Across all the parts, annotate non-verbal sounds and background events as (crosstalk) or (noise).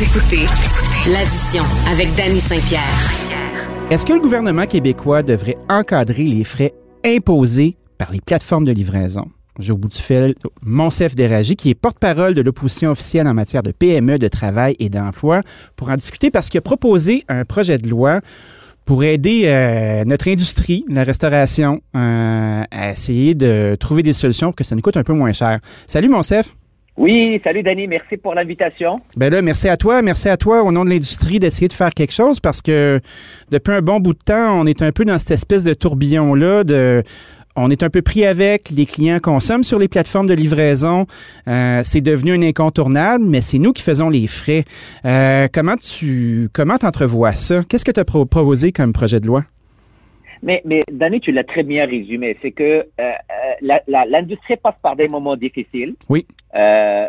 Écoutez l'addition avec Danny Saint-Pierre. Est-ce que le gouvernement québécois devrait encadrer les frais imposés par les plateformes de livraison? J'ai au bout du fil Monsef Déragi, qui est porte-parole de l'opposition officielle en matière de PME, de travail et d'emploi, pour en discuter parce qu'il a proposé un projet de loi pour aider euh, notre industrie, la restauration, euh, à essayer de trouver des solutions pour que ça nous coûte un peu moins cher. Salut Monsef. Oui, salut Danny, merci pour l'invitation. Ben là, merci à toi, merci à toi au nom de l'industrie d'essayer de faire quelque chose parce que depuis un bon bout de temps, on est un peu dans cette espèce de tourbillon-là de on est un peu pris avec, les clients consomment sur les plateformes de livraison, euh, c'est devenu un incontournable, mais c'est nous qui faisons les frais. Euh, comment tu comment entrevois ça? Qu'est-ce que tu as proposé comme projet de loi? Mais, mais Danny, tu l'as très bien résumé. C'est que euh, l'industrie passe par des moments difficiles. Oui.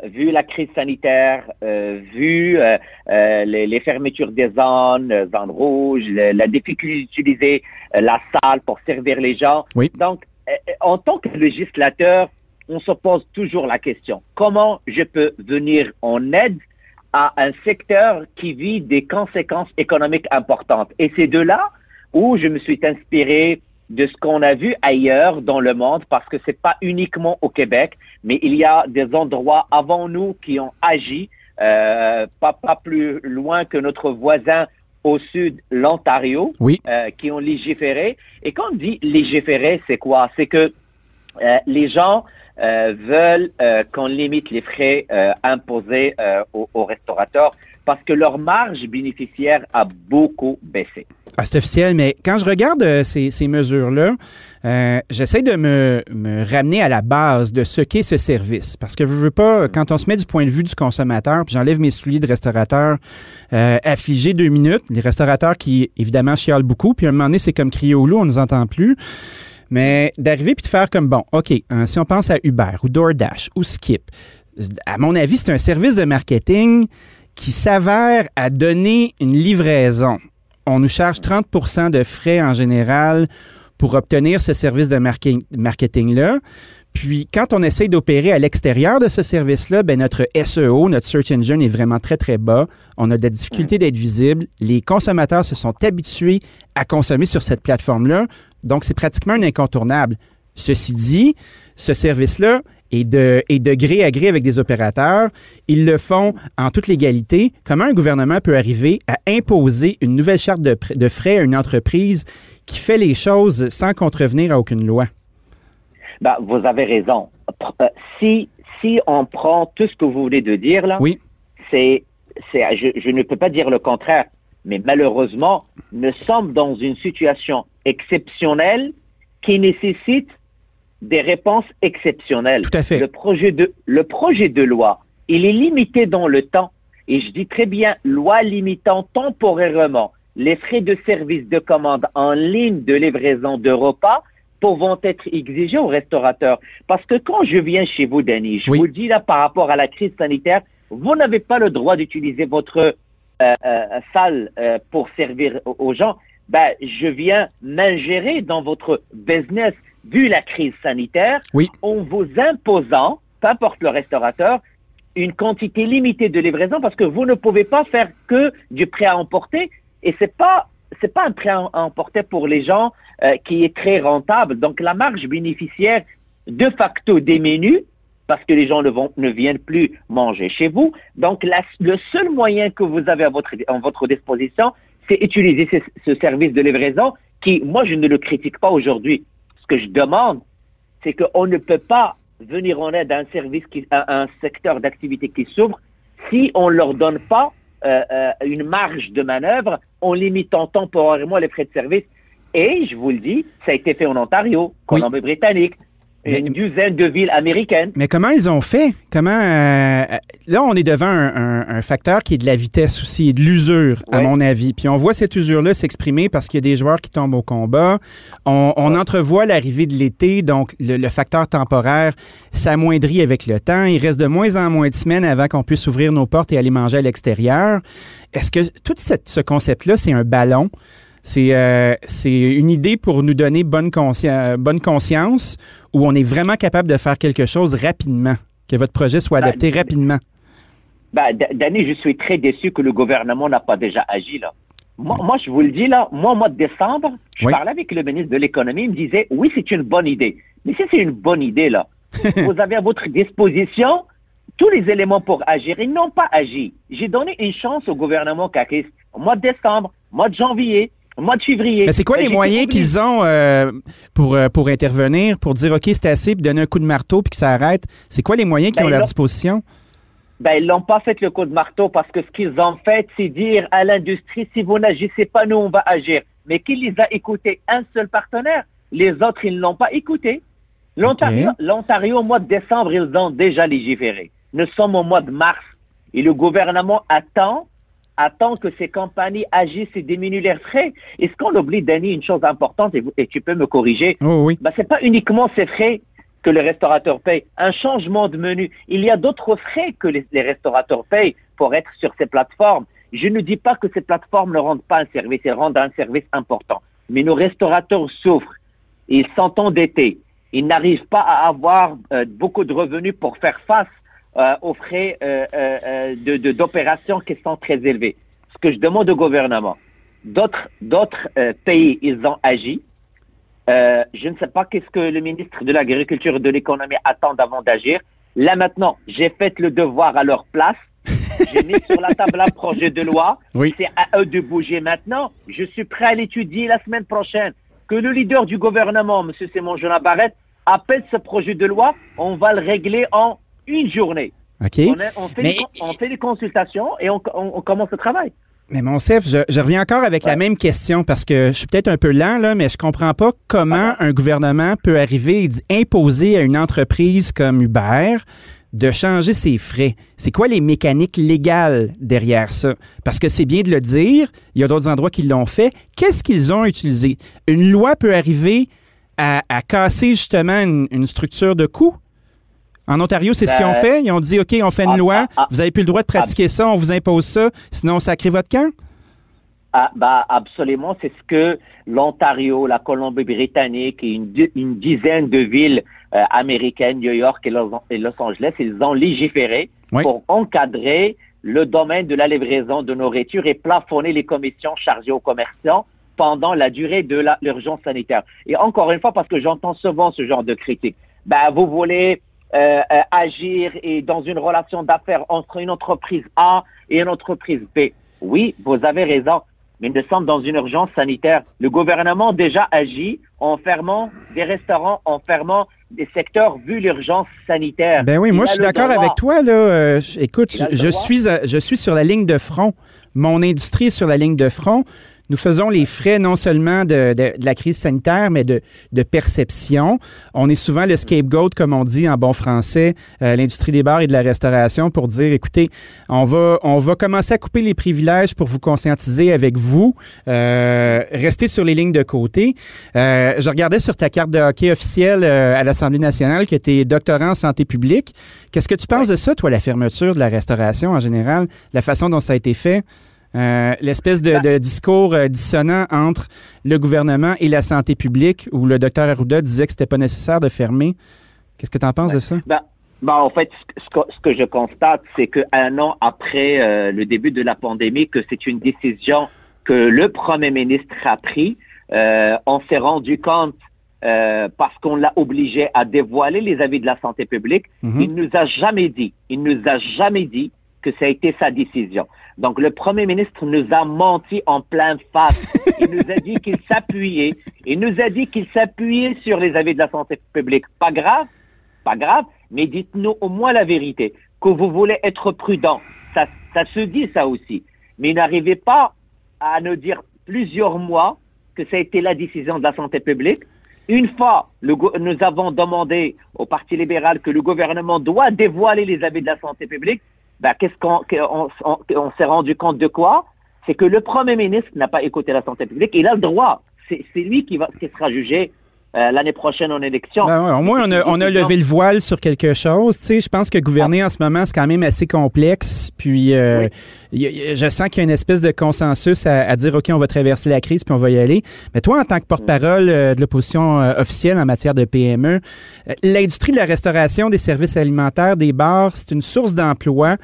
vu la crise sanitaire, vu les, les, fermetures des zones, zones rouges, la difficulté d'utiliser la salle pour servir les gens. Oui. Donc, en tant que législateur, on se pose toujours la question, comment je peux venir en aide à un secteur qui vit des conséquences économiques importantes? Et c'est de là où je me suis inspiré de ce qu'on a vu ailleurs dans le monde, parce que c'est pas uniquement au Québec, mais il y a des endroits avant nous qui ont agi, euh, pas, pas plus loin que notre voisin au sud, l'Ontario, oui. euh, qui ont légiféré. Et quand on dit légiférer, c'est quoi? C'est que euh, les gens euh, veulent euh, qu'on limite les frais euh, imposés euh, aux, aux, restaurateurs parce que leur marge bénéficiaire a beaucoup baissé. C'est officiel, mais quand je regarde ces, ces mesures-là, j'essaie de me, me, ramener à la base de ce qu'est ce service. Parce que je veux pas, quand on se met du point de vue du consommateur, puis j'enlève mes souliers de restaurateur affligé deux minutes, les restaurateurs qui, évidemment, chialent beaucoup, puis à un moment donné, c'est comme crier au loup, on ne nous entend plus. Mais d'arriver puis de faire comme bon, OK, hein, si on pense à Uber ou DoorDash ou Skip, à mon avis, c'est un service de marketing qui s'avère à donner une livraison. On nous charge 30% de frais en général pour obtenir ce service de marketing-là. Puis, quand on essaye d'opérer à l'extérieur de ce service-là, ben notre SEO, notre Search Engine est vraiment très, très bas. On a de la difficulté d'être visible. Les consommateurs se sont habitués à consommer sur cette plateforme-là. Donc, c'est pratiquement un incontournable. Ceci dit, ce service-là est de, est de gré à gré avec des opérateurs. Ils le font en toute légalité. Comment un gouvernement peut arriver à imposer une nouvelle charte de, de frais à une entreprise qui fait les choses sans contrevenir à aucune loi? Ben, vous avez raison. Si, si on prend tout ce que vous venez de dire là, oui. c'est, c'est, je, je ne peux pas dire le contraire, mais malheureusement, nous sommes dans une situation exceptionnelle qui nécessite des réponses exceptionnelles. Tout à fait. Le projet de, le projet de loi, il est limité dans le temps. Et je dis très bien, loi limitant temporairement les frais de service de commande en ligne de livraison de repas pouvant être exigés aux restaurateurs. Parce que quand je viens chez vous, Denis, je oui. vous dis là par rapport à la crise sanitaire, vous n'avez pas le droit d'utiliser votre euh, euh, salle euh, pour servir aux gens. Ben, je viens m'ingérer dans votre business vu la crise sanitaire oui. en vous imposant, peu importe le restaurateur, une quantité limitée de livraison parce que vous ne pouvez pas faire que du prêt à emporter et c'est pas c'est pas un prêt à emporter pour les gens euh, qui est très rentable. Donc la marge bénéficiaire de facto des menus parce que les gens ne, vont, ne viennent plus manger chez vous. Donc la, le seul moyen que vous avez à votre, en votre disposition, c'est utiliser ce, ce service de livraison qui, moi, je ne le critique pas aujourd'hui. Ce que je demande, c'est qu'on ne peut pas venir en aide à un service, qui, à un secteur d'activité qui souffre si on ne leur donne pas euh, euh, une marge de manœuvre en limitant temporairement les frais de service. Et je vous le dis, ça a été fait en Ontario, Colombie-Britannique, mais, une dizaine de villes américaines. Mais comment ils ont fait? Comment euh, là, on est devant un, un, un, facteur qui est de la vitesse aussi et de l'usure, à mon avis. Puis on voit cette usure-là s'exprimer parce qu'il y a des joueurs qui tombent au combat. On, entrevoit l'arrivée de l'été, donc le, le, facteur temporaire s'amoindrit avec le temps. Il reste de moins en moins de semaines avant qu'on puisse ouvrir nos portes et aller manger à l'extérieur. Est-ce que tout cette, ce concept-là, c'est un ballon? C'est euh, une idée pour nous donner bonne, consci bonne conscience où on est vraiment capable de faire quelque chose rapidement, que votre projet soit adapté ben, rapidement. bah, Danny, je suis très déçu que le gouvernement n'a pas déjà agi là. Moi, moi, je vous le dis là, moi, au mois de décembre, je parlais avec le ministre de l'économie, il me disait, oui, c'est une bonne idée. Mais si c'est une bonne idée là, (laughs) vous avez à votre disposition tous les éléments pour agir. Ils n'ont pas agi. J'ai donné une chance au gouvernement caquiste au mois de décembre, mois de janvier, mois de février. Mais c'est quoi ben, les moyens qu'ils ont euh, pour, euh, pour intervenir, pour dire OK, c'est assez, puis donner un coup de marteau, puis que ça arrête? C'est quoi les moyens qu'ils ben, ont à leur disposition? Ben, ils n'ont pas fait le coup de marteau parce que ce qu'ils ont fait, c'est dire à l'industrie, si vous n'agissez pas, nous, on va agir. Mais qui les a écoutés? Un seul partenaire. Les autres, ils ne l'ont pas écouté. L'Ontario, au mois de décembre, ils ont déjà légiféré. Nous sommes au mois de mars et le gouvernement attend attend que ces compagnies agissent et diminuent leurs frais. Est-ce qu'on oublie, Danny, une chose importante, et, tu peux me corriger? Oh, oui. Ben, c'est pas uniquement ces frais que le restaurateur paye. Un changement de menu. Il y a d'autres frais que les, restaurateurs payent pour être sur ces plateformes. Je ne dis pas que ces plateformes ne rendent pas un service, elles rendent un service important. Mais nos restaurateurs souffrent. Ils sont endettés. Ils n'arrivent pas à avoir euh, beaucoup de revenus pour faire face euh, aux frais euh, euh, de d'opérations qui sont très élevés. Ce que je demande au gouvernement, d'autres d'autres pays, ils ont agi. je ne sais pas qu'est-ce que le ministre de l'Agriculture et de l'Économie attend avant d'agir. Là maintenant, j'ai fait le devoir à leur place. (laughs) J'ai mis sur la table un projet de loi. Oui. C'est à eux de bouger maintenant. Je suis prêt à l'étudier la semaine prochaine. Que le leader du gouvernement, M. Simon Jonah Barrett, appelle ce projet de loi. On va le régler en une journée. OK. On, fait des, consultations et on, commence le travail. Mais mon chef, je, reviens encore avec la même question parce que je suis peut-être un peu lent, là, mais je comprends pas comment un gouvernement peut arriver et imposer à une entreprise comme Uber de changer ses frais. C'est quoi les mécaniques légales derrière ça? Parce que c'est bien de le dire, il y a d'autres endroits qui l'ont fait. Qu'est-ce qu'ils ont utilisé? Une loi peut arriver à, casser justement une structure de coût? En Ontario, c'est ce qu'ils ont ben, fait. Ils ont dit, OK, on fait une ah, loi, ah, ah. vous n'avez plus le droit de pratiquer ça, on vous impose ça, sinon on sacré votre camp? Bah, absolument, c'est ce que l'Ontario, la Colombie-Britannique et une, dizaine de villes euh, américaines, New York et Los, Angeles, ils ont légiféré pour encadrer le domaine de la livraison de nourriture et plafonner les commissions chargées aux commerçants pendant la durée de l'urgence sanitaire. Et encore une fois, parce que j'entends souvent ce genre de critiques, ben, vous voulez euh, euh, agir et dans une relation d'affaires entre une entreprise A et une entreprise B. Oui, vous avez raison, mais nous sommes dans une urgence sanitaire. Le gouvernement déjà agit en fermant des restaurants, en fermant des secteurs vu l'urgence sanitaire. Ben oui, moi je suis d'accord avec toi là. Euh, écoute, je suis je suis sur la ligne de front. Mon industrie est sur la ligne de front nous faisons les frais non seulement de, la crise sanitaire, mais de, perception. On est souvent le scapegoat, comme on dit en bon français, euh, l'industrie des bars et de la restauration, pour dire, écoutez, on va, on va commencer à couper les privilèges pour vous conscientiser avec vous. Euh, restez sur les lignes de côté. Euh, je regardais sur ta carte de hockey officielle à l'Assemblée nationale que tu es doctorant en santé publique. Qu'est-ce que tu penses de ça, toi, la fermeture de la restauration en général, la façon dont ça a été fait? Euh, l'espèce de, de, discours euh, dissonant entre le gouvernement et la santé publique, où le docteur Arruda disait que c'était pas nécessaire de fermer. Qu'est-ce que tu en penses de ça? Ben, ben, en fait, ce que, ce que je constate, c'est qu'un an après euh, le début de la pandémie, que c'est une décision que le premier ministre a pris, on s'est rendu compte parce qu'on l'a obligé à dévoiler les avis de la santé publique. Mm-hmm. Il nous a jamais dit, il nous a jamais dit que ça a été sa décision. Donc, le premier ministre nous a menti en plein face. Il nous a dit qu'il s'appuyait. Il nous a dit qu'il s'appuyait sur les avis de la santé publique. Pas grave, pas grave, mais dites-nous au moins la vérité, que vous voulez être prudent. Ça, se dit ça aussi. Mais n'arrivez pas à nous dire plusieurs mois que ça a été la décision de la santé publique. Une fois, nous avons demandé au Parti libéral que le gouvernement doit dévoiler les avis de la santé publique ben, qu'est-ce qu'on on, s'est rendu compte de quoi? C'est que le Premier ministre n'a pas écouté la santé publique. Il a le droit. C'est lui qui, va, qui sera jugé euh, l'année prochaine en élection. Ben au moins, on a, on a levé le voile sur quelque chose. Tu sais, je pense que gouverner en ce moment, c'est quand même assez complexe. Puis, euh, je sens qu'il y a une espèce de consensus à, dire, OK, on va traverser la crise, puis on va y aller. Mais toi, en tant que porte-parole euh, de l'opposition officielle en matière de PME, l'industrie de la restauration, des services alimentaires, des bars, c'est une source d'emploi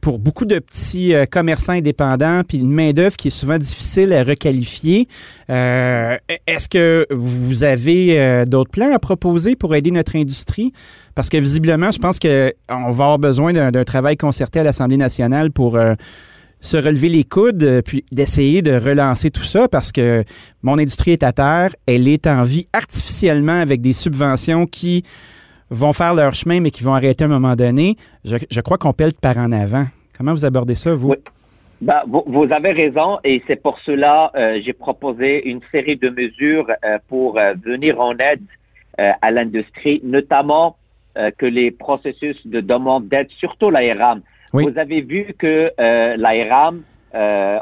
pour beaucoup de petits commerçants indépendants, puis une main-d'œuvre qui est souvent difficile à requalifier. Est-ce que vous avez euh, d'autres plans à proposer pour aider notre industrie? Parce que visiblement, je pense qu'on va avoir besoin d'un travail concerté à l'Assemblée nationale pour euh, se relever les coudes, euh, puis d'essayer de relancer tout ça parce que mon industrie est à terre, elle est en vie artificiellement avec des subventions qui vont faire leur chemin mais qui vont arrêter à un moment donné. Je, crois qu'on pèle par en avant. Comment vous abordez ça, vous? Bah, vous, vous, avez raison et c'est pour cela euh, j'ai proposé une série de mesures euh, pour euh, venir en aide euh, à l'industrie, notamment que les processus de demande d'aide, surtout l'ARAM. Vous avez vu que l'ARAM,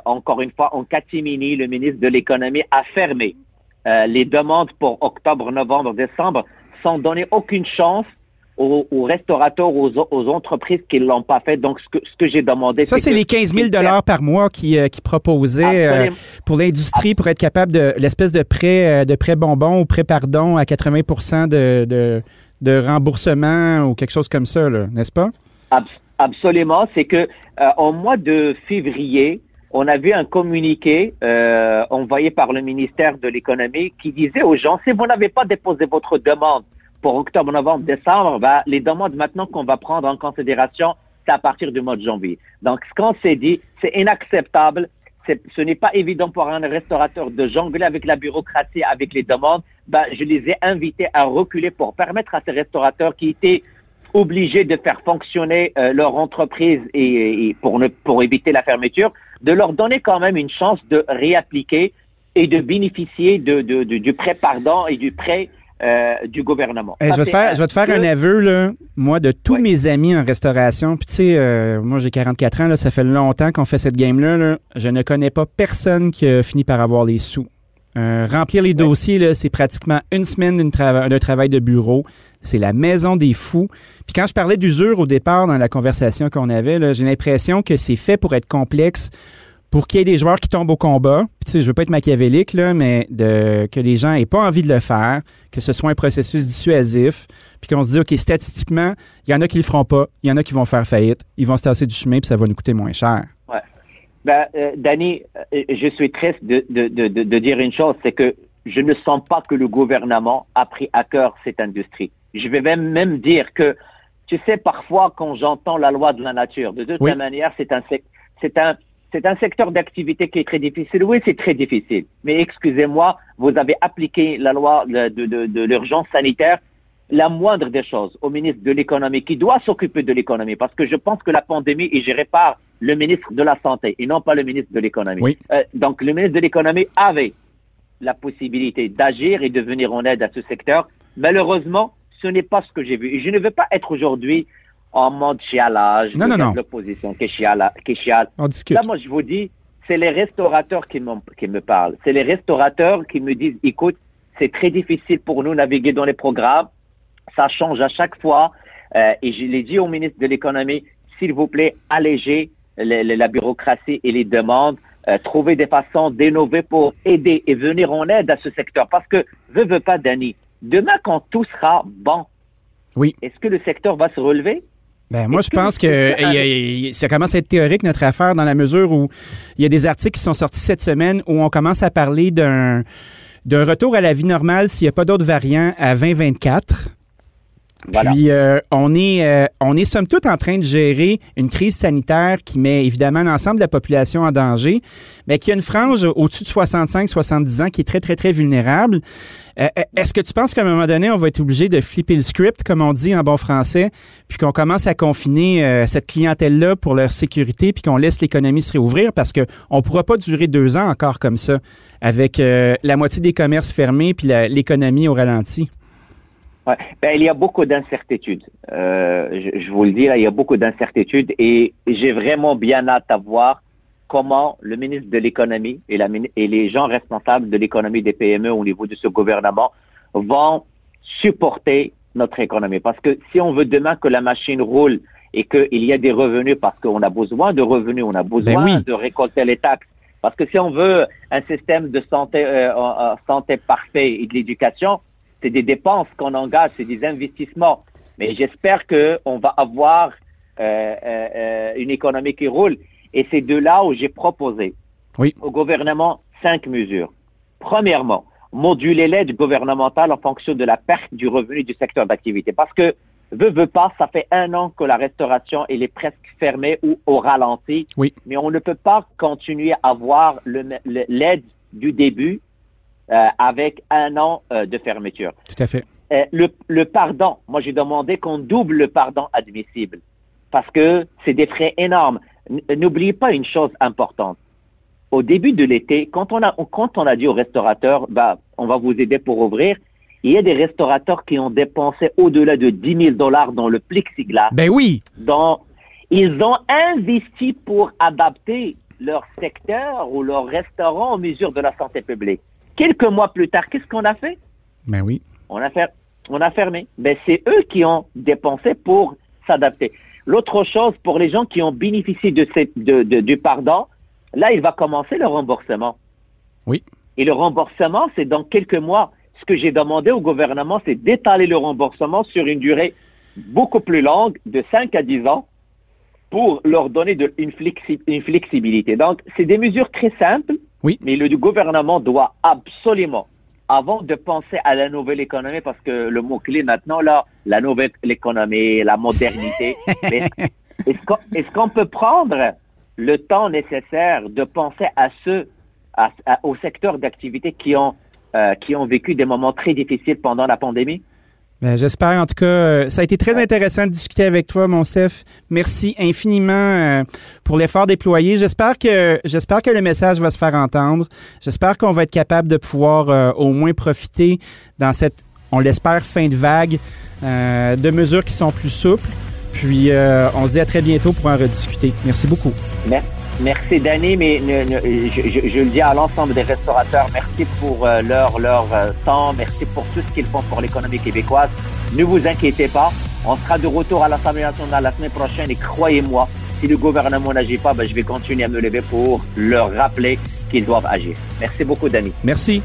encore une fois, en catimini, le ministre de l'économie a fermé les demandes pour octobre, novembre, décembre sans donner aucune chance aux, restaurateurs, aux, aux, entreprises qui ne l'ont pas fait. Donc, ce que, ce que j'ai demandé... Ça, c'est les 15 000 par mois qui, euh, qui proposaient euh, pour l'industrie pour être capable de l'espèce de prêt, euh, de prêt bonbon ou prêt pardon à 80 de, de, de, remboursement ou quelque chose comme ça, n'est-ce pas? absolument. C'est que en mois de février, on a vu un communiqué envoyé par le ministère de l'Économie qui disait aux gens, si vous n'avez pas déposé votre demande pour octobre, novembre, décembre, bah, les demandes maintenant qu'on va prendre en considération, c'est à partir du mois de janvier. Donc, ce qu'on s'est dit, c'est inacceptable. Ce n'est pas évident pour un restaurateur de jongler avec la bureaucratie, avec les demandes. Bah, je les ai invités à reculer pour permettre à ces restaurateurs qui étaient obligés de faire fonctionner euh, leur entreprise et, pour, éviter la fermeture, de leur donner quand même une chance de réappliquer et de bénéficier du prêt pardon et du prêt euh, du gouvernement. je, vais te faire, je vais te faire un aveu, là, moi, de tous mes amis en restauration. Puis, tu sais, euh, moi, j'ai 44 ans, là, ça fait longtemps qu'on fait cette game-là. Je ne connais pas personne qui a fini par avoir les sous. Euh, remplir les dossiers, c'est pratiquement une semaine d'un travail de bureau. C'est la maison des fous. Puis quand je parlais d'usure au départ dans la conversation qu'on avait, j'ai l'impression que c'est fait pour être complexe pour qu'il y ait des joueurs qui tombent au combat. Puis, tu sais, je veux pas être machiavélique, là, mais de, que les gens aient pas envie de le faire, que ce soit un processus dissuasif, puis qu'on se dise, OK, statistiquement, il y en a qui le feront pas, il y en a qui vont faire faillite, ils vont se tasser du chemin, puis ça va nous coûter moins cher. Ouais. Ben, euh, Danny, euh, je suis triste de, de, de, de dire une chose, c'est que je ne sens pas que le gouvernement a pris à cœur cette industrie. Je vais même, même dire que, tu sais, parfois, quand j'entends la loi de la nature, de toute manière, c'est un, c'est un, c'est un secteur d'activité qui est très difficile. Oui, c'est très difficile. Mais excusez-moi, vous avez appliqué la loi de, de, de l'urgence sanitaire. La moindre des choses au ministre de l'économie qui doit s'occuper de l'économie, parce que je pense que la pandémie est gérée par le ministre de la Santé et non pas le ministre de l'économie. Oui. Euh, donc le ministre de l'économie avait la possibilité d'agir et de venir en aide à ce secteur. Malheureusement, ce n'est pas ce que j'ai vu. Et je ne veux pas être aujourd'hui en mode chialage. Non, non, non. L'opposition qui chiale. Qui chiale. On discute. Là, moi, je vous dis, c'est les restaurateurs qui, qui me parlent. C'est les restaurateurs qui me disent, écoute, c'est très difficile pour nous de naviguer dans les programmes. Ça change à chaque fois. Euh, et je l'ai dit au ministre de l'économie, s'il vous plaît, allégez la bureaucratie et les demandes. Euh, trouver des façons d'innover pour aider et venir en aide à ce secteur. Parce que, veux, veux pas, Danny, demain, quand tout sera bon, oui. est-ce que le secteur va se relever? Ben, moi, je pense que (laughs) ça commence à être théorique, notre affaire, dans la mesure où il y a des articles qui sont sortis cette semaine où on commence à parler d'un d'un retour à la vie normale s'il n'y a pas d'autres variants à 2024. Puis euh, on est euh, on est somme toute en train de gérer une crise sanitaire qui met évidemment l'ensemble de la population en danger, mais qui a une frange au-dessus de 65-70 ans qui est très très très vulnérable. Euh, est-ce que tu penses qu'à un moment donné on va être obligé de flipper le script comme on dit en bon français, puis qu'on commence à confiner cette clientèle là pour leur sécurité, puis qu'on laisse l'économie se réouvrir? Parce que on pourra pas durer deux ans encore comme ça avec la moitié des commerces fermés puis l'économie au ralenti. Ouais. Ben, il y a beaucoup d'incertitudes. Euh, je, je, vous le dis, là, il y a beaucoup d'incertitudes et j'ai vraiment bien hâte à voir comment le ministre de l'économie et, et les gens responsables de l'économie des PME au niveau de ce gouvernement vont supporter notre économie. Parce que si on veut demain que la machine roule et qu'il y a des revenus parce qu'on a besoin de revenus, on a besoin Ben de récolter les taxes. Parce que si on veut un système de santé, euh, santé parfait et de l'éducation, c'est des dépenses qu'on engage, c'est des investissements. Mais j'espère qu'on va avoir euh, euh, une économie qui roule. Et c'est de là où j'ai proposé Oui. au gouvernement cinq mesures. Premièrement, moduler l'aide gouvernementale en fonction de la perte du revenu du secteur d'activité. Parce que, veut, veut pas, ça fait un an que la restauration elle est presque fermée ou au ralenti. Oui. Mais on ne peut pas continuer à avoir l'aide du début euh, avec un an euh, de fermeture. Tout à fait. Euh, le, le pardon, moi j'ai demandé qu'on double le pardon admissible parce que c'est des frais énormes. N'oubliez pas une chose importante. Au début de l'été, quand on a quand on a dit aux restaurateurs, bah, on va vous aider pour ouvrir, il y a des restaurateurs qui ont dépensé au-delà de 10 000 dollars dans le plexiglas Ben oui. dont ils ont investi pour adapter leur secteur ou leur restaurant aux mesures de la santé publique. Quelques mois plus tard, qu'est-ce qu'on a fait? Ben oui. On a, fer- on a fermé. Ben, c'est eux qui ont dépensé pour s'adapter. L'autre chose, pour les gens qui ont bénéficié de ces- de- de- du pardon, là, il va commencer le remboursement. Oui. Et le remboursement, c'est dans quelques mois. Ce que j'ai demandé au gouvernement, c'est d'étaler le remboursement sur une durée beaucoup plus longue, de 5 à 10 ans, pour leur donner de- une, flexi- une flexibilité. Donc, c'est des mesures très simples, Oui. mais le gouvernement doit absolument, avant de penser à la nouvelle économie, parce que le mot-clé maintenant, là, la nouvelle économie, la modernité, (laughs) est-ce qu'on peut prendre le temps nécessaire de penser à ceux, à, à- aux secteurs d'activité qui ont, euh, qui ont vécu des moments très difficiles pendant la pandémie? Ben, J'espère. En tout cas, euh, ça a été très intéressant de discuter avec toi, Monsef. Merci infiniment euh, pour l'effort déployé. J'espère que j'espère que le message va se faire entendre. J'espère qu'on va être capable de pouvoir euh, au moins profiter dans cette, on l'espère, fin de vague de mesures qui sont plus souples. Puis, on se dit à très bientôt pour en rediscuter. Merci beaucoup. Mer- Merci, Danny, mais je le dis à l'ensemble des restaurateurs, merci pour euh, leur, leur euh, temps, merci pour tout ce qu'ils font pour l'économie québécoise. Ne vous inquiétez pas, on sera de retour à l'Assemblée nationale la semaine prochaine et croyez-moi, si le gouvernement n'agit pas, ben, je vais continuer à me lever pour leur rappeler qu'ils doivent agir. Merci beaucoup, Danny. Merci.